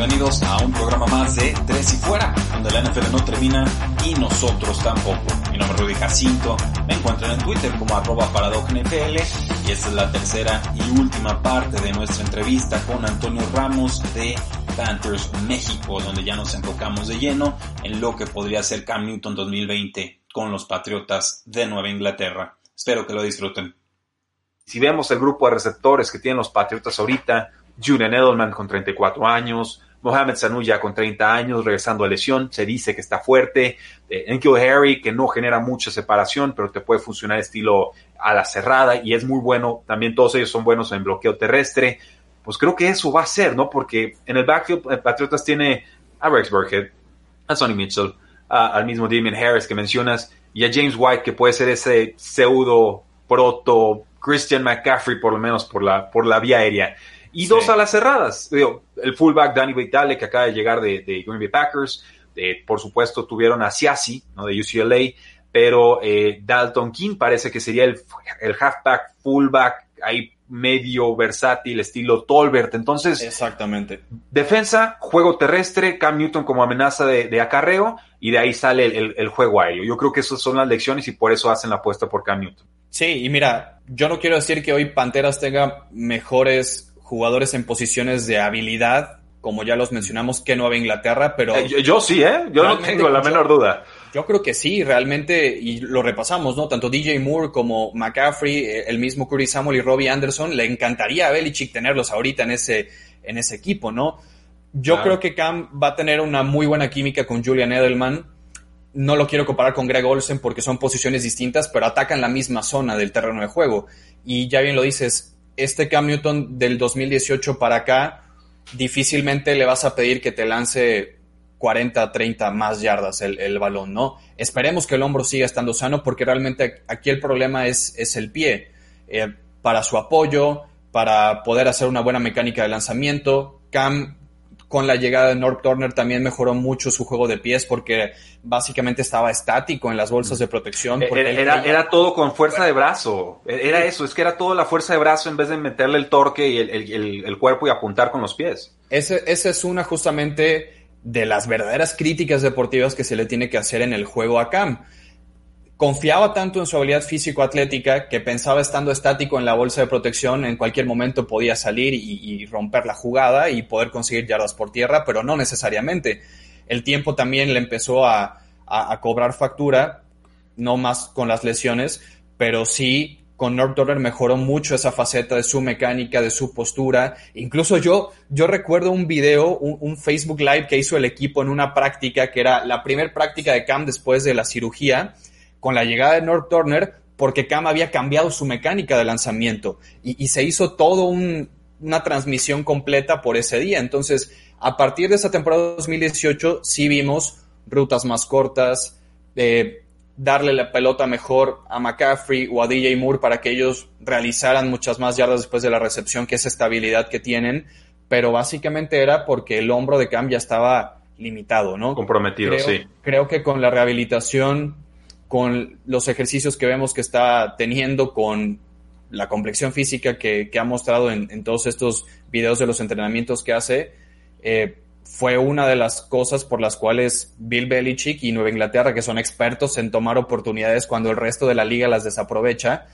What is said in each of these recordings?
Bienvenidos a un programa más de Tres y Fuera, donde la NFL no termina y nosotros tampoco. Mi nombre es Rudy Jacinto, me encuentran en Twitter como arroba NFL y esta es la tercera y última parte de nuestra entrevista con Antonio Ramos de Panthers México, donde ya nos enfocamos de lleno en lo que podría ser Cam Newton 2020 con los Patriotas de Nueva Inglaterra. Espero que lo disfruten. Si vemos el grupo de receptores que tienen los Patriotas ahorita, Julian Edelman con 34 años, Mohamed Sanu ya con 30 años, regresando a lesión, se dice que está fuerte, eh, Enkil Harry que no genera mucha separación, pero te puede funcionar estilo a la cerrada y es muy bueno, también todos ellos son buenos en bloqueo terrestre, pues creo que eso va a ser, ¿no? Porque en el backfield eh, Patriotas tiene a Rex Burkhead, a Sonny Mitchell, al mismo Damien Harris que mencionas, y a James White que puede ser ese pseudo proto Christian McCaffrey por lo menos por la, por la vía aérea. Y dos a las cerradas. Digo, el fullback Danny Vitale, que acaba de llegar de, de Green Bay Packers. Eh, por supuesto, tuvieron a Siasi, ¿no? de UCLA. Pero eh, Dalton King parece que sería el, el halfback, fullback, ahí medio versátil, estilo Tolbert. Entonces, exactamente. Defensa, juego terrestre, Cam Newton como amenaza de, de acarreo, y de ahí sale el, el, el, juego aéreo. Yo creo que esas son las lecciones y por eso hacen la apuesta por Cam Newton. Sí, y mira, yo no quiero decir que hoy Panteras tenga mejores jugadores en posiciones de habilidad, como ya los mencionamos, que Nueva Inglaterra, pero... Eh, yo, yo, sí, ¿eh? Yo no tengo la menor duda. Yo creo que sí, realmente, y lo repasamos, ¿no? Tanto DJ Moore como McCaffrey, eh, el mismo Curtis Samuel y Robbie Anderson, le encantaría a Belichick tenerlos ahorita en ese, en ese equipo, ¿no? Yo creo que Cam va a tener una muy buena química con Julian Edelman. No lo quiero comparar con Greg Olsen porque son posiciones distintas, pero atacan la misma zona del terreno de juego. Y ya bien lo dices, este Cam Newton del 2018 para acá, difícilmente le vas a pedir que te lance 40, 30 más yardas el, el, balón, ¿no? Esperemos que el hombro siga estando sano porque realmente aquí el problema es, es el pie. Eh, para su apoyo, para poder hacer una buena mecánica de lanzamiento, Cam con la llegada de North Turner también mejoró mucho su juego de pies porque básicamente estaba estático en las bolsas de protección. Era, era, era, todo con fuerza de brazo. Era eso, es que era todo la fuerza de brazo en vez de meterle el torque y el, el, el cuerpo y apuntar con los pies. Ese, esa es una justamente de las verdaderas críticas deportivas que se le tiene que hacer en el juego a Cam confiaba tanto en su habilidad físico-atlética que pensaba estando estático en la bolsa de protección en cualquier momento podía salir y, romper la jugada y poder conseguir yardas por tierra, pero no necesariamente. El tiempo también le empezó a, a, cobrar factura, no más con las lesiones, pero sí con North Turner mejoró mucho esa faceta de su mecánica, de su postura. Incluso yo, yo recuerdo un video, un, un Facebook Live que hizo el equipo en una práctica que era la primera práctica de Cam después de la cirugía con la llegada de North Turner porque Cam había cambiado su mecánica de lanzamiento y, y se hizo todo un, una transmisión completa por ese día. Entonces, a partir de esa temporada 2018 sí vimos rutas más cortas, eh, darle la pelota mejor a McCaffrey o a DJ Moore para que ellos realizaran muchas más yardas después de la recepción, que esa estabilidad que tienen, pero básicamente era porque el hombro de Cam ya estaba limitado, ¿no? Comprometido, creo, sí. Creo que con la rehabilitación con los ejercicios que vemos que está teniendo, con la complexión física que, ha mostrado en, en, todos estos videos de los entrenamientos que hace, eh, fue una de las cosas por las cuales Bill Belichick y Nueva Inglaterra, que son expertos en tomar oportunidades cuando el resto de la liga las desaprovecha,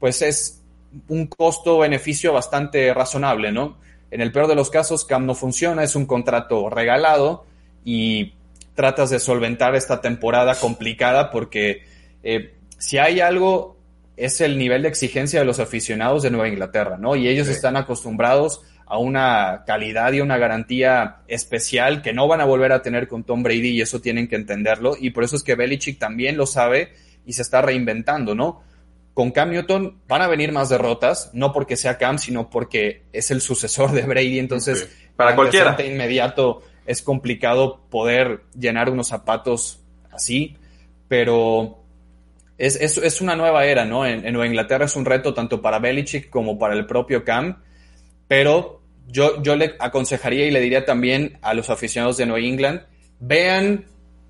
pues es un costo-beneficio bastante razonable, ¿no? En el peor de los casos, Cam no funciona, es un contrato regalado y tratas de solventar esta temporada complicada porque eh, si hay algo es el nivel de exigencia de los aficionados de Nueva Inglaterra, ¿no? Y ellos sí. están acostumbrados a una calidad y una garantía especial que no van a volver a tener con Tom Brady y eso tienen que entenderlo y por eso es que Belichick también lo sabe y se está reinventando, ¿no? Con Cam Newton van a venir más derrotas, no porque sea Cam, sino porque es el sucesor de Brady, entonces para cualquiera inmediato es complicado poder llenar unos zapatos así, pero es, es, una nueva era, ¿no? En, Nueva Inglaterra es un reto tanto para Belichick como para el propio Cam, pero yo, yo le aconsejaría y le diría también a los aficionados de New England, vean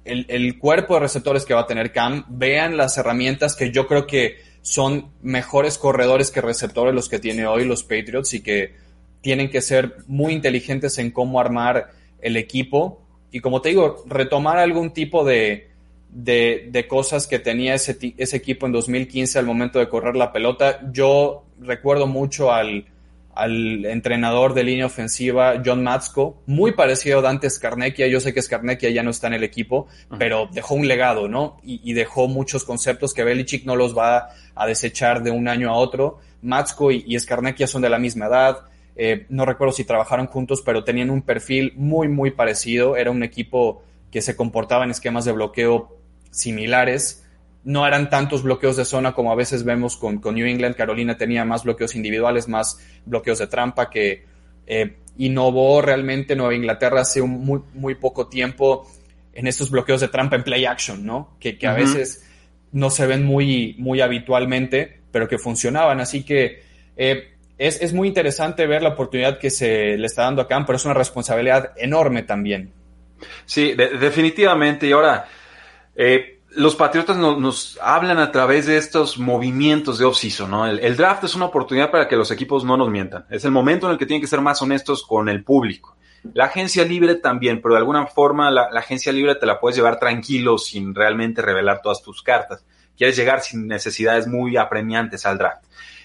el, el, cuerpo de receptores que va a tener Cam, vean las herramientas que yo creo que son mejores corredores que receptores los que tiene hoy los Patriots y que tienen que ser muy inteligentes en cómo armar el equipo y como te digo, retomar algún tipo de, de, de cosas que tenía ese, ese equipo en 2015 al momento de correr la pelota. Yo recuerdo mucho al, al entrenador de línea ofensiva, John Matzko, muy parecido a Dante Scarnecchia. Yo sé que Scarnecchia ya no está en el equipo, pero dejó un legado, ¿no? Y, dejó muchos conceptos que Belichick no los va a desechar de un año a otro. Matzko y, y Scarnecchia son de la misma edad. Eh, no recuerdo si trabajaron juntos, pero tenían un perfil muy, muy parecido. Era un equipo que se comportaba en esquemas de bloqueo similares no eran tantos bloqueos de zona como a veces vemos con, con New England. Carolina tenía más bloqueos individuales, más bloqueos de trampa que eh, innovó realmente Nueva Inglaterra hace un muy, muy poco tiempo en estos bloqueos de trampa en play action, ¿no? Que, que a veces no se ven muy, muy habitualmente, pero que funcionaban. Así que eh, es, es, muy interesante ver la oportunidad que se le está dando a Cam, pero es una responsabilidad enorme también. Sí, definitivamente. Y ahora, eh, los Patriotas nos hablan a través de estos movimientos de off-season, ¿no? El, draft es una oportunidad para que los equipos no nos mientan. Es el momento en el que tienen que ser más honestos con el público. La agencia libre también, pero de alguna forma la, agencia libre te la puedes llevar tranquilo sin realmente revelar todas tus cartas. Quieres llegar sin necesidades muy apremiantes al draft.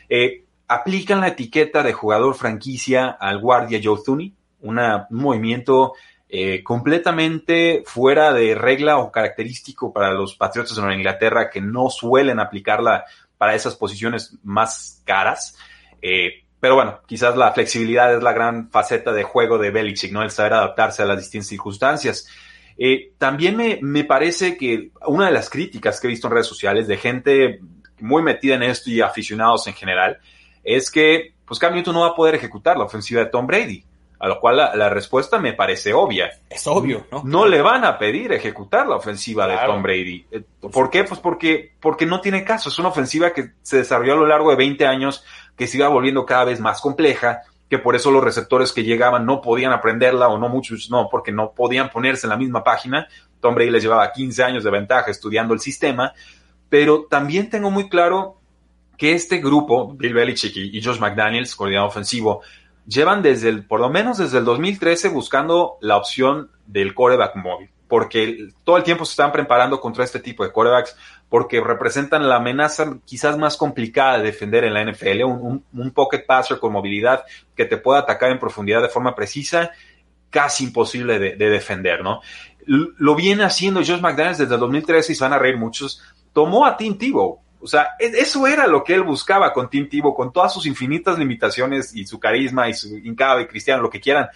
Eh, aplican la etiqueta de jugador franquicia al guardia Joe Thuney, un movimiento eh, completamente fuera de regla o característico para los Patriotas de Nueva Inglaterra que no suelen aplicarla para esas posiciones más caras. Eh, pero bueno, quizás la flexibilidad es la gran faceta de juego de Belichick, ¿no? El saber adaptarse a las distintas circunstancias. Eh, también me, me, parece que una de las críticas que he visto en redes sociales de gente muy metida en esto y aficionados en general es que pues Cam Newton no va a poder ejecutar la ofensiva de Tom Brady. A lo cual la, respuesta me parece obvia. Es obvio, ¿no? No le van a pedir ejecutar la ofensiva de Tom Brady. Eh, ¿Por qué? Pues porque, porque no tiene caso. Es una ofensiva que se desarrolló a lo largo de 20 años, que se iba volviendo cada vez más compleja, que por eso los receptores que llegaban no podían aprenderla, o no muchos, no, porque no podían ponerse en la misma página. Tom Brady les llevaba 15 años de ventaja estudiando el sistema. Pero también tengo muy claro que este grupo, Bill Belichick y Josh McDaniels, coordinador ofensivo, llevan desde por lo menos desde el 2013 buscando la opción del coreback móvil, porque todo el tiempo se están preparando contra este tipo de corebacks, porque representan la amenaza quizás más complicada de defender en la NFL, un, un, pocket passer con movilidad que te pueda atacar en profundidad de forma precisa, casi imposible de, de defender, ¿no? Lo viene haciendo Josh McDaniels desde el 2013 y se van a reír muchos. Tomó a Tim Tebow, o sea, eso era lo que él buscaba con Tim Tebow, con todas sus infinitas limitaciones y su carisma y su y cristiano, lo que quieran.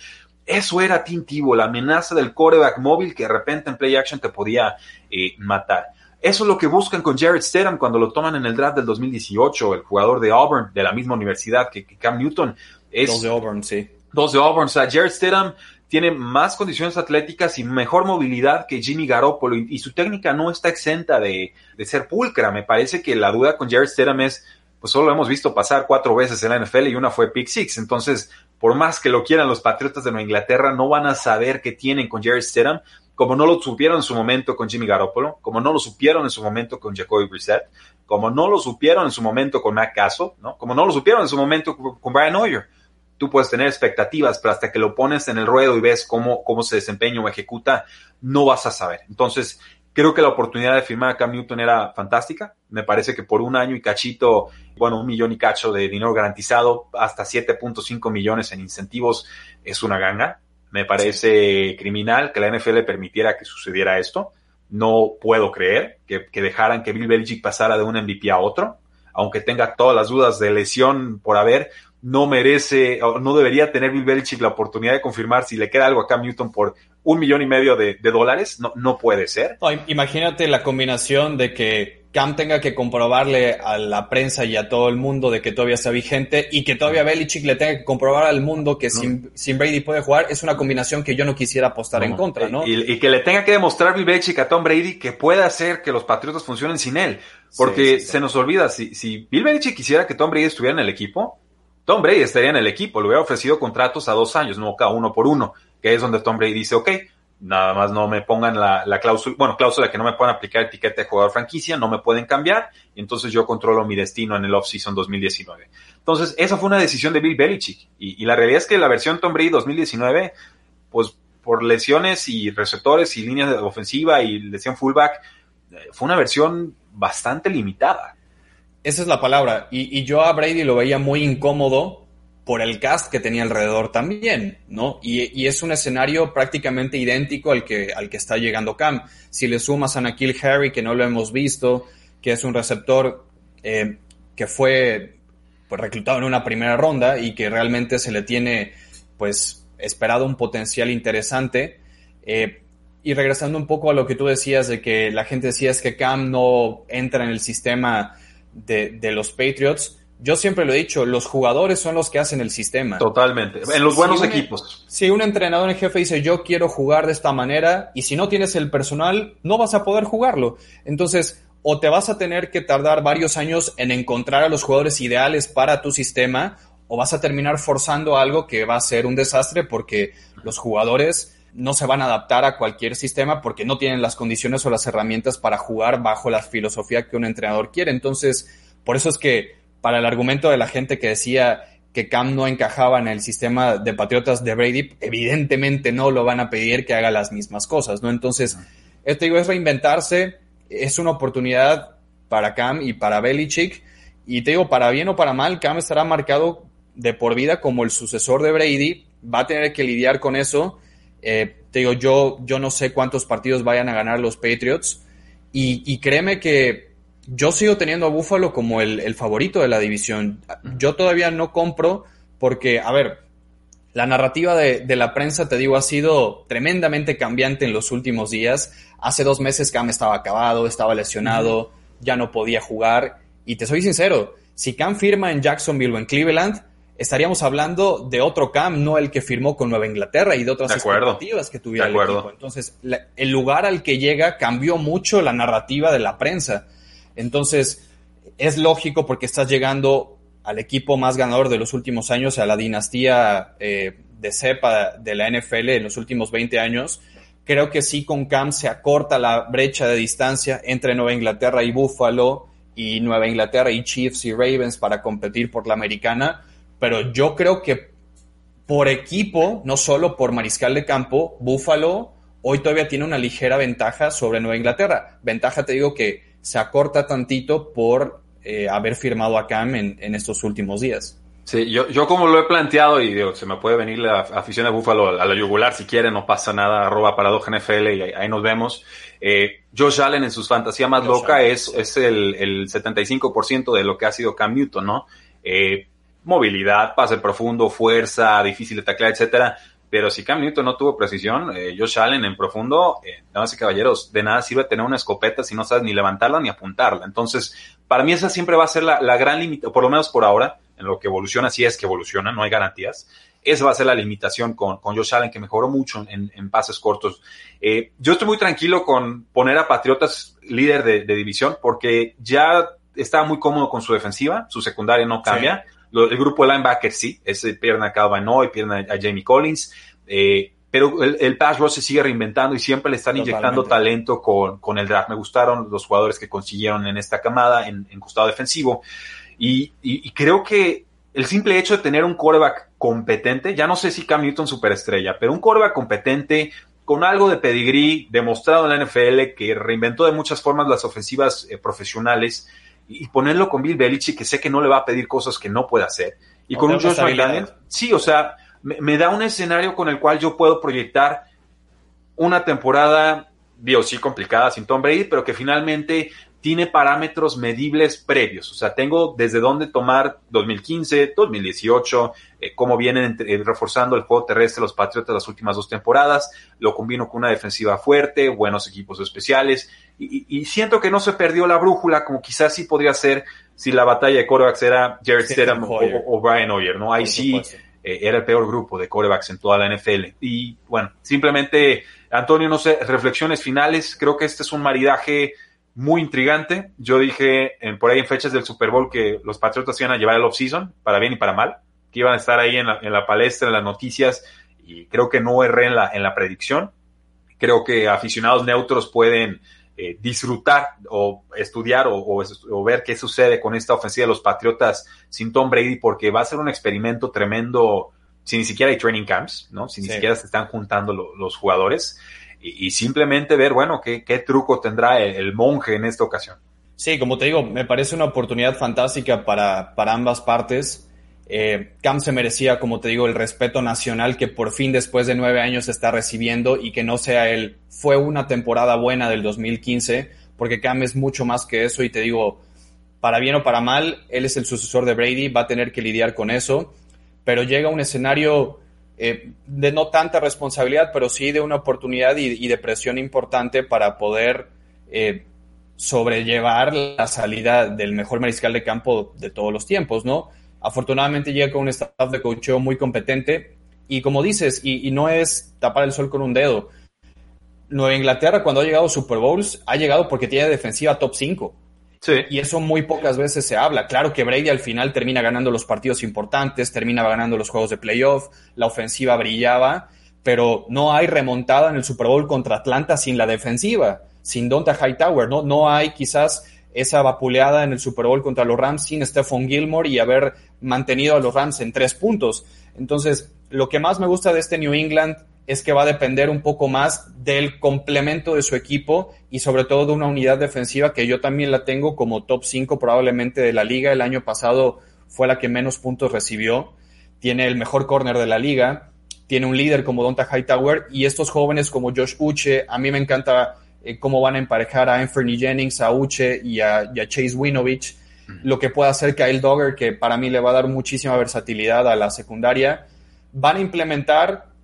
Eso era Tim Tebow, la amenaza del coreback móvil que de repente en play action te podía eh, matar. Eso es lo que buscan con Jared Stedham cuando lo toman en el draft del 2018, el jugador de Auburn, de la misma universidad que, Cam Newton. Es, dos de Auburn, sí. Dos de Auburn. O sea, Jared Stedham tiene más condiciones atléticas y mejor movilidad que Jimmy Garoppolo y, su técnica no está exenta de, ser pulcra. Me parece que la duda con Jared Stedham es, pues solo lo hemos visto pasar cuatro veces en la NFL y una fue pick six. Entonces, por más que lo quieran los Patriotas de Nueva Inglaterra, no van a saber qué tienen con Jared Stedham, como no lo supieron en su momento con Jimmy Garoppolo, como no lo supieron en su momento con Jacoby Brissett, como no lo supieron en su momento con Matt Castle, ¿no? como no lo supieron en su momento con Brian Hoyer tú puedes tener expectativas, pero hasta que lo pones en el ruedo y ves cómo, cómo se desempeña o ejecuta, no vas a saber. Entonces, creo que la oportunidad de firmar a Cam Newton era fantástica. Me parece que por un año y cachito, bueno, un millón y cacho de dinero garantizado, hasta 7.5 millones en incentivos, es una ganga. Me parece criminal que la NFL permitiera que sucediera esto. No puedo creer que, que dejaran que Bill Belichick pasara de un MVP a otro, aunque tenga todas las dudas de lesión por haber no merece o no debería tener Bill Belichick la oportunidad de confirmar si le queda algo a Cam Newton por un millón y medio de, dólares. No, no puede ser. imagínate la combinación de que Cam tenga que comprobarle a la prensa y a todo el mundo de que todavía está vigente y que todavía Belichick le tenga que comprobar al mundo que sin, Brady puede jugar, es una combinación que yo no quisiera apostar en contra, ¿no? Y, que le tenga que demostrar Bill Belichick a Tom Brady que puede hacer que los Patriotas funcionen sin él. Porque se nos olvida, si, si Bill Belichick quisiera que Tom Brady estuviera en el equipo, Tom Brady estaría en el equipo, le hubiera ofrecido contratos a dos años, no cada uno por uno, que es donde Tom Brady dice, ok, nada más no me pongan la, cláusula, bueno, cláusula que no me puedan aplicar etiqueta de jugador franquicia, no me pueden cambiar, y entonces yo controlo mi destino en el off-season 2019. Entonces, esa fue una decisión de Bill Belichick, y, la realidad es que la versión Tom Brady 2019, pues por lesiones y receptores y líneas de ofensiva y lesión fullback, eh, fue una versión bastante limitada. Esa es la palabra. Y, yo a Brady lo veía muy incómodo por el cast que tenía alrededor también, ¿no? Y, es un escenario prácticamente idéntico al que, al que está llegando Cam. Si le sumas a Nakil Harry, que no lo hemos visto, que es un receptor eh, que fue pues, reclutado en una primera ronda y que realmente se le tiene, pues, esperado un potencial interesante. Eh, y regresando un poco a lo que tú decías de que la gente decía es que Cam no entra en el sistema de, los Patriots, yo siempre lo he dicho, los jugadores son los que hacen el sistema. Totalmente, en los buenos equipos. Si un entrenador en jefe dice yo quiero jugar de esta manera y si no tienes el personal, no vas a poder jugarlo. Entonces, o te vas a tener que tardar varios años en encontrar a los jugadores ideales para tu sistema, o vas a terminar forzando algo que va a ser un desastre porque los jugadores no se van a adaptar a cualquier sistema porque no tienen las condiciones o las herramientas para jugar bajo la filosofía que un entrenador quiere. Entonces, por eso es que para el argumento de la gente que decía que Cam no encajaba en el sistema de Patriotas de Brady, evidentemente no lo van a pedir que haga las mismas cosas, ¿no? Entonces, esto digo, es reinventarse, es una oportunidad para Cam y para Belichick, y te digo, para bien o para mal, Cam estará marcado de por vida como el sucesor de Brady, va a tener que lidiar con eso, eh, te digo, yo, yo no sé cuántos partidos vayan a ganar los Patriots y, créeme que yo sigo teniendo a Buffalo como el, favorito de la división. Yo todavía no compro porque, a ver, la narrativa de, la prensa, te digo, ha sido tremendamente cambiante en los últimos días. Hace dos meses Cam estaba acabado, estaba lesionado, ya no podía jugar. Y te soy sincero, si Cam firma en Jacksonville o en Cleveland, estaríamos hablando de otro Cam, no el que firmó con Nueva Inglaterra y de otras expectativas que tuviera el equipo. Entonces, el lugar al que llega cambió mucho la narrativa de la prensa. Entonces, es lógico porque estás llegando al equipo más ganador de los últimos años, a la dinastía eh, de cepa de la NFL en los últimos 20 años. Creo que sí con Cam se acorta la brecha de distancia entre Nueva Inglaterra y Buffalo y Nueva Inglaterra y Chiefs y Ravens para competir por la americana pero yo creo que por equipo, no solo por mariscal de campo, Buffalo hoy todavía tiene una ligera ventaja sobre Nueva Inglaterra. Ventaja, te digo, que se acorta tantito por eh, haber firmado a Cam en, estos últimos días. Sí, yo, yo como lo he planteado, y digo, se me puede venir la afición de Buffalo a la yugular si quiere, no pasa nada, arroba paradoja NFL y ahí, nos vemos. Eh, Josh Allen en sus fantasías más loca es, es el, el 75% de lo que ha sido Cam Newton, ¿no? Eh, movilidad, pase profundo, fuerza, difícil de taclear, etcétera. Pero si Cam Newton no tuvo precisión, eh, Josh Allen en profundo, eh, damas y caballeros, de nada sirve tener una escopeta si no sabes ni levantarla ni apuntarla. Entonces, para mí esa siempre va a ser la, gran limitación, por lo menos por ahora, en lo que evoluciona, si es que evoluciona, no hay garantías. Esa va a ser la limitación con, con Josh Allen, que mejoró mucho en, pases cortos. Eh, yo estoy muy tranquilo con poner a Patriotas líder de, división, porque ya estaba muy cómodo con su defensiva, su secundaria no cambia el grupo de linebackers sí, es pierna a Calvin Hoy, pierna a Jamie Collins, eh, pero el, el, pass rush se sigue reinventando y siempre le están inyectando talento con, con, el draft. Me gustaron los jugadores que consiguieron en esta camada, en, en costado defensivo. Y, y, creo que el simple hecho de tener un quarterback competente, ya no sé si Cam Newton superestrella, pero un quarterback competente con algo de pedigrí, demostrado en la NFL, que reinventó de muchas formas las ofensivas eh, profesionales, y ponerlo con Bill Belichick, que sé que no le va a pedir cosas que no puede hacer, y con un Josh McDaniel, sí, o sea, me, da un escenario con el cual yo puedo proyectar una temporada, digo, sí complicada sin Tom Brady, pero que finalmente tiene parámetros medibles previos. O sea, tengo desde dónde tomar 2015, 2018, eh, cómo vienen eh, reforzando el juego terrestre los Patriotas las últimas dos temporadas. Lo combino con una defensiva fuerte, buenos equipos especiales. Y, siento que no se perdió la brújula como quizás sí podría ser si la batalla de corebacks era Jared Stedham o, Brian Hoyer, ¿no? Ahí sí eh, era el peor grupo de corebacks en toda la NFL. Y bueno, simplemente, Antonio, no sé, reflexiones finales. Creo que este es un maridaje muy intrigante. Yo dije en, por ahí en fechas del Super Bowl que los Patriotas iban a llevar el off-season, para bien y para mal, que iban a estar ahí en la, palestra, en las noticias, y creo que no erré en la, en la predicción. Creo que aficionados neutros pueden eh, disfrutar o estudiar o, ver qué sucede con esta ofensiva de los Patriotas sin Tom Brady, porque va a ser un experimento tremendo si ni siquiera hay training camps, ¿no? Si ni siquiera se están juntando los jugadores y, simplemente ver, bueno, qué, qué truco tendrá el, monje en esta ocasión. Sí, como te digo, me parece una oportunidad fantástica para, para ambas partes. Eh, Cam se merecía, como te digo, el respeto nacional que por fin después de nueve años está recibiendo y que no sea él. Fue una temporada buena del 2015, porque Cam es mucho más que eso y te digo, para bien o para mal, él es el sucesor de Brady, va a tener que lidiar con eso, pero llega un escenario eh, de no tanta responsabilidad, pero sí de una oportunidad y, de presión importante para poder eh, sobrellevar la salida del mejor mariscal de campo de todos los tiempos, ¿no? Afortunadamente llega con un staff de coacheo muy competente y como dices, y, no es tapar el sol con un dedo. Nueva Inglaterra cuando ha llegado Super Bowls ha llegado porque tiene defensiva top 5 y eso muy pocas veces se habla. Claro que Brady al final termina ganando los partidos importantes, termina ganando los juegos de playoff, la ofensiva brillaba, pero no hay remontada en el Super Bowl contra Atlanta sin la defensiva, sin Donta Hightower, ¿no? No hay quizás esa vapuleada en el Super Bowl contra los Rams sin Stephon Gilmore y haber mantenido a los Rams en tres puntos. Entonces, lo que más me gusta de este New England es que va a depender un poco más del complemento de su equipo y sobre todo de una unidad defensiva que yo también la tengo como top 5 probablemente de la liga. El año pasado fue la que menos puntos recibió. Tiene el mejor corner de la liga. Tiene un líder como Donta Hightower y estos jóvenes como Josh Uche. A mí me encanta eh, cómo van a emparejar a Anthony Jennings, a Uche y a, Chase Winovich. Lo que puede hacer Kyle Dogger, que para mí le va a dar muchísima versatilidad a la secundaria. Van a implementar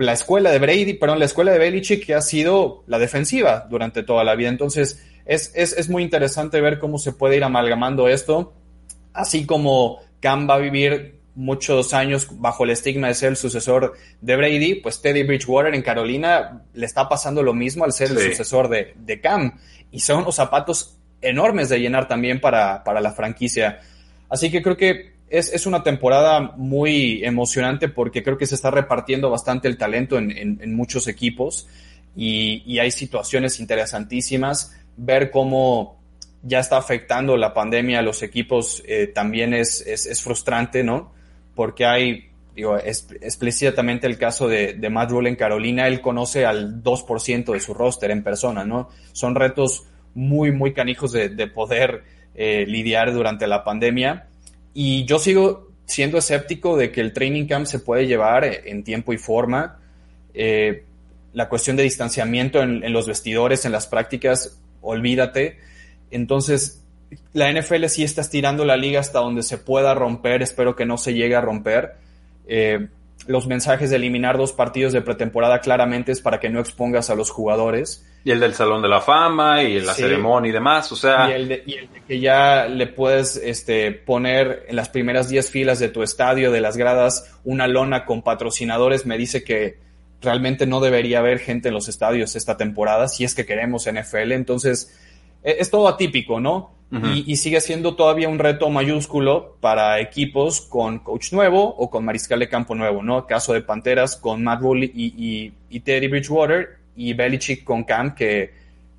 la escuela de Brady, perdón, la escuela de Belichick que ha sido la defensiva durante toda la vida. Entonces, es, es, muy interesante ver cómo se puede ir amalgamando esto, así como Cam va a vivir muchos años bajo el estigma de ser el sucesor de Brady, pues Teddy Bridgewater en Carolina le está pasando lo mismo al ser el sucesor de, de, Cam. Y son los zapatos enormes de llenar también para, para la franquicia. Así que creo que es, una temporada muy emocionante porque creo que se está repartiendo bastante el talento en, muchos equipos y, hay situaciones interesantísimas. Ver cómo ya está afectando la pandemia a los equipos eh, también es, es, frustrante, ¿no? Porque hay, digo, es, explícitamente el caso de, de Matt Rule en Carolina, él conoce al 2% de su roster en persona, ¿no? Son retos muy, muy canijos de, poder eh, lidiar durante la pandemia y yo sigo siendo escéptico de que el training camp se puede llevar en tiempo y forma. Eh, la cuestión de distanciamiento en, los vestidores, en las prácticas, olvídate. Entonces, la NFL sí está estirando la liga hasta donde se pueda romper. Espero que no se llegue a romper. Eh, los mensajes de eliminar dos partidos de pretemporada claramente es para que no expongas a los jugadores. Y el del Salón de la Fama y la ceremonia y demás, o sea... Y el, de, que ya le puedes este, poner en las primeras 10 filas de tu estadio, de las gradas, una lona con patrocinadores, me dice que realmente no debería haber gente en los estadios esta temporada, si es que queremos NFL. Entonces, es todo atípico, ¿no? y, sigue siendo todavía un reto mayúsculo para equipos con coach nuevo o con mariscal de campo nuevo, ¿no? Caso de Panteras con Matt Rule y, Teddy Bridgewater y Belichick con Cam, que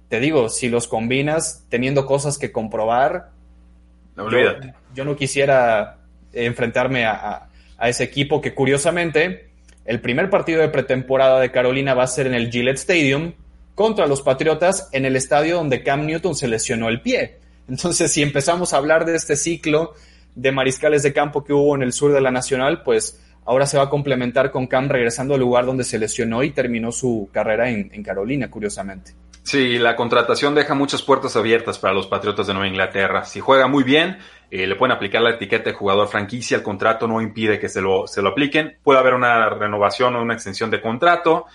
te digo, si los combinas teniendo cosas que comprobar, yo, no quisiera enfrentarme a, a ese equipo que curiosamente el primer partido de pretemporada de Carolina va a ser en el Gillette Stadium contra los Patriotas en el estadio donde Cam Newton se lesionó el pie. Entonces, si empezamos a hablar de este ciclo de mariscales de campo que hubo en el sur de la Nacional, pues ahora se va a complementar con Cam regresando al lugar donde se lesionó y terminó su carrera en, Carolina, curiosamente. Sí, la contratación deja muchas puertas abiertas para los Patriotas de Nueva Inglaterra. Si juega muy bien, eh, le pueden aplicar la etiqueta de jugador franquicia. El contrato no impide que se lo, se lo apliquen. Puede haber una renovación o una extensión de contrato.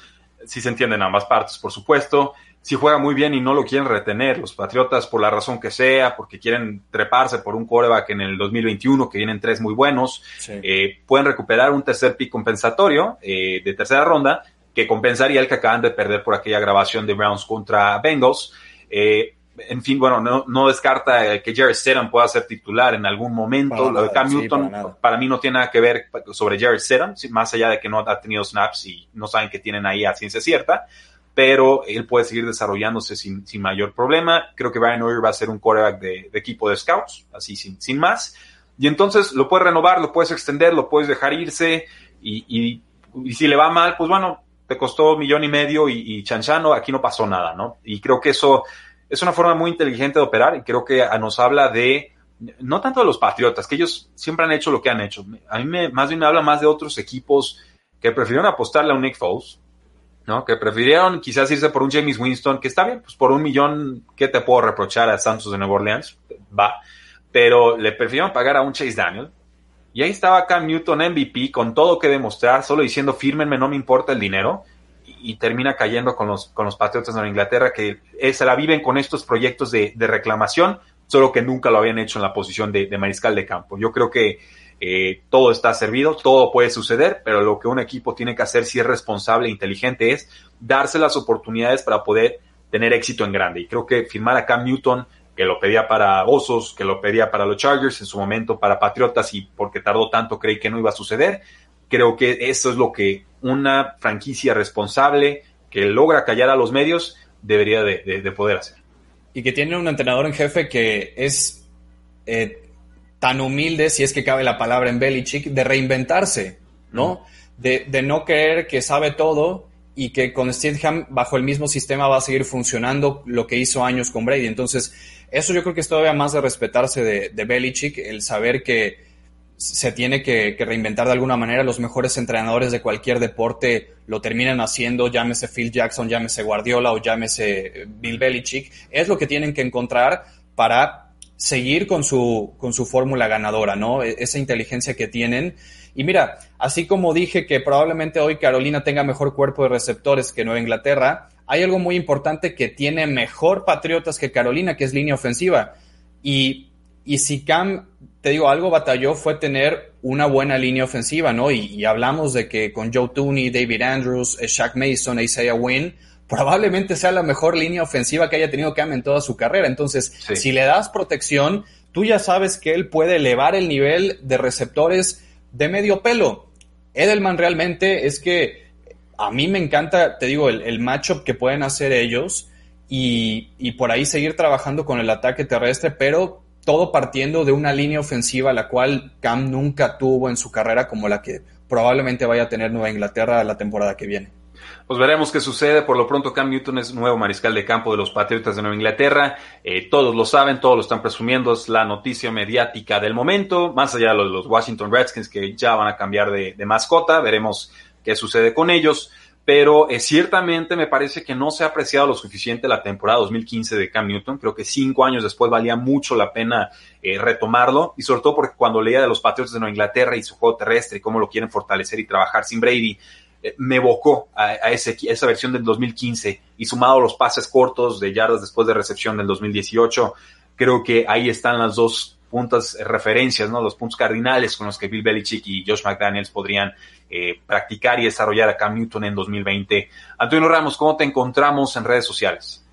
Si se entienden ambas partes, por supuesto. Si juega muy bien y no lo quieren retener, los Patriotas, por la razón que sea, porque quieren treparse por un coreback en el 2021, que vienen tres muy buenos, eh, pueden recuperar un tercer pick compensatorio eh, de tercera ronda que compensaría el que acaban de perder por aquella grabación de Browns contra Bengals. Eh, en fin, bueno, no, no descarta que Jared Stedham pueda ser titular en algún momento. Lo de Cam Newton para, mí no tiene nada que ver sobre Jared Stedham, más allá de que no ha tenido snaps y no saben que tienen ahí a ciencia cierta, pero él puede seguir desarrollándose sin, sin mayor problema. Creo que Brian Hoyer va a ser un quarterback de, equipo de scouts, así sin, sin más. Y entonces lo puedes renovar, lo puedes extender, lo puedes dejar irse y, y, y si le va mal, pues bueno, te costó un millón y medio y, y chanchano, aquí no pasó nada, ¿no? Y creo que eso es una forma muy inteligente de operar y creo que nos habla de, no tanto de los Patriotas, que ellos siempre han hecho lo que han hecho. A mí me, más bien me habla más de otros equipos que prefirieron apostarle a un Nick Foles, ¿no? Que prefirieron quizás irse por un James Winston, que está bien, pues por un millón, ¿qué te puedo reprochar a Santos de Nueva Orleans? Va. Pero le prefirieron pagar a un Chase Daniel, y ahí estaba Cam Newton MVP con todo que demostrar, solo diciendo fírmenme, no me importa el dinero. Y, termina cayendo con los, con los Patriotas de Inglaterra que se la viven con estos proyectos de, reclamación, solo que nunca lo habían hecho en la posición de, mariscal de campo. Yo creo que eh, todo está servido, todo puede suceder, pero lo que un equipo tiene que hacer si es responsable e inteligente es darse las oportunidades para poder tener éxito en grande. Y creo que firmar a Cam Newton que lo pedía para Osos, que lo pedía para los Chargers, en su momento para Patriotas y porque tardó tanto creí que no iba a suceder. Creo que eso es lo que una franquicia responsable que logra callar a los medios debería de, poder hacer. Y que tiene un entrenador en jefe que es eh, tan humilde, si es que cabe la palabra en Belichick, de reinventarse, ¿no? De, de no creer que sabe todo y que con Stidham bajo el mismo sistema va a seguir funcionando lo que hizo años con Brady. Entonces, eso yo creo que es todavía más de respetarse de, de Belichick, el saber que se tiene que, reinventar de alguna manera. Los mejores entrenadores de cualquier deporte lo terminan haciendo, llámese Phil Jackson, llámese Guardiola o llámese Bill Belichick. Es lo que tienen que encontrar para seguir con su, con su fórmula ganadora, ¿no? E, esa inteligencia que tienen. Y mira, así como dije que probablemente hoy Carolina tenga mejor cuerpo de receptores que Nueva Inglaterra, hay algo muy importante que tiene mejor Patriotas que Carolina, que es línea ofensiva. Y, y si Cam, te digo, algo batalló fue tener una buena línea ofensiva, ¿no? Y, hablamos de que con Joe Tooney, David Andrews, eh, Shaq Mason, Isaiah Wynn, probablemente sea la mejor línea ofensiva que haya tenido Cam en toda su carrera. Entonces, si le das protección, tú ya sabes que él puede elevar el nivel de receptores de medio pelo. Edelman realmente es que a mí me encanta, te digo, el, el matchup que pueden hacer ellos y, y, por ahí seguir trabajando con el ataque terrestre, pero todo partiendo de una línea ofensiva la cual Cam nunca tuvo en su carrera como la que probablemente vaya a tener Nueva Inglaterra la temporada que viene. Pues veremos qué sucede. Por lo pronto, Cam Newton es nuevo mariscal de campo de los Patriotas de Nueva Inglaterra. Eh, todos lo saben, todos lo están presumiendo. Es la noticia mediática del momento. Más allá de los Washington Redskins que ya van a cambiar de, de mascota. Veremos qué sucede con ellos, pero eh, ciertamente me parece que no se ha apreciado lo suficiente la temporada 2015 de Cam Newton. Creo que cinco años después valía mucho la pena eh, retomarlo y sobre todo porque cuando leía de los Patriots de Nueva Inglaterra y su juego terrestre y cómo lo quieren fortalecer y trabajar sin Brady, eh, me evocó a, ese, esa versión del 2015 y sumado los pases cortos de yardas después de recepción del 2018, creo que ahí están las dos puntas referencias, ¿no? Los puntos cardinales con los que Bill Belichick y Josh McDaniels podrían eh, practicar y desarrollar a Cam Newton en 2020. Antonio Ramos, ¿cómo te encontramos en redes sociales?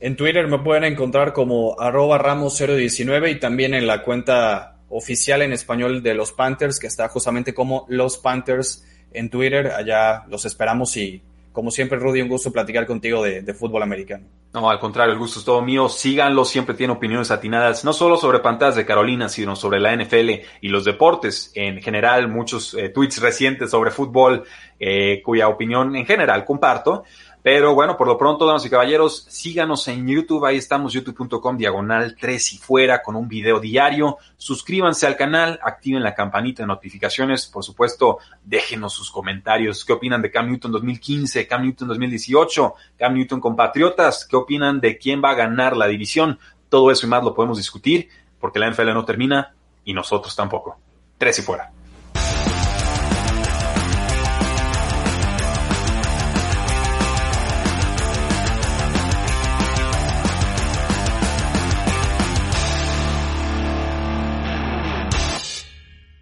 En Twitter me pueden encontrar como arroba ramos019 y también en la cuenta oficial en español de los Panthers, que está justamente como los Panthers en Twitter. Allá los esperamos y como siempre, Rudy, un gusto platicar contigo de, fútbol americano. No, al contrario, el gusto es todo mío. Síganlo, siempre tiene opiniones atinadas, no solo sobre pantallas de Carolina, sino sobre la NFL y los deportes en general. Muchos eh, tweets recientes sobre fútbol, eh, cuya opinión en general comparto. Pero bueno, por lo pronto, damas y caballeros, síganos en YouTube. Ahí estamos, youtube.com diagonal 3 y fuera con un video diario. Suscríbanse al canal, activen la campanita de notificaciones. Por supuesto, déjenos sus comentarios. ¿Qué opinan de Cam Newton 2015, Cam Newton 2018, Cam Newton con Patriotas? ¿Qué opinan de quién va a ganar la división? Todo eso y más lo podemos discutir porque la NFL no termina y nosotros tampoco. Tres y fuera.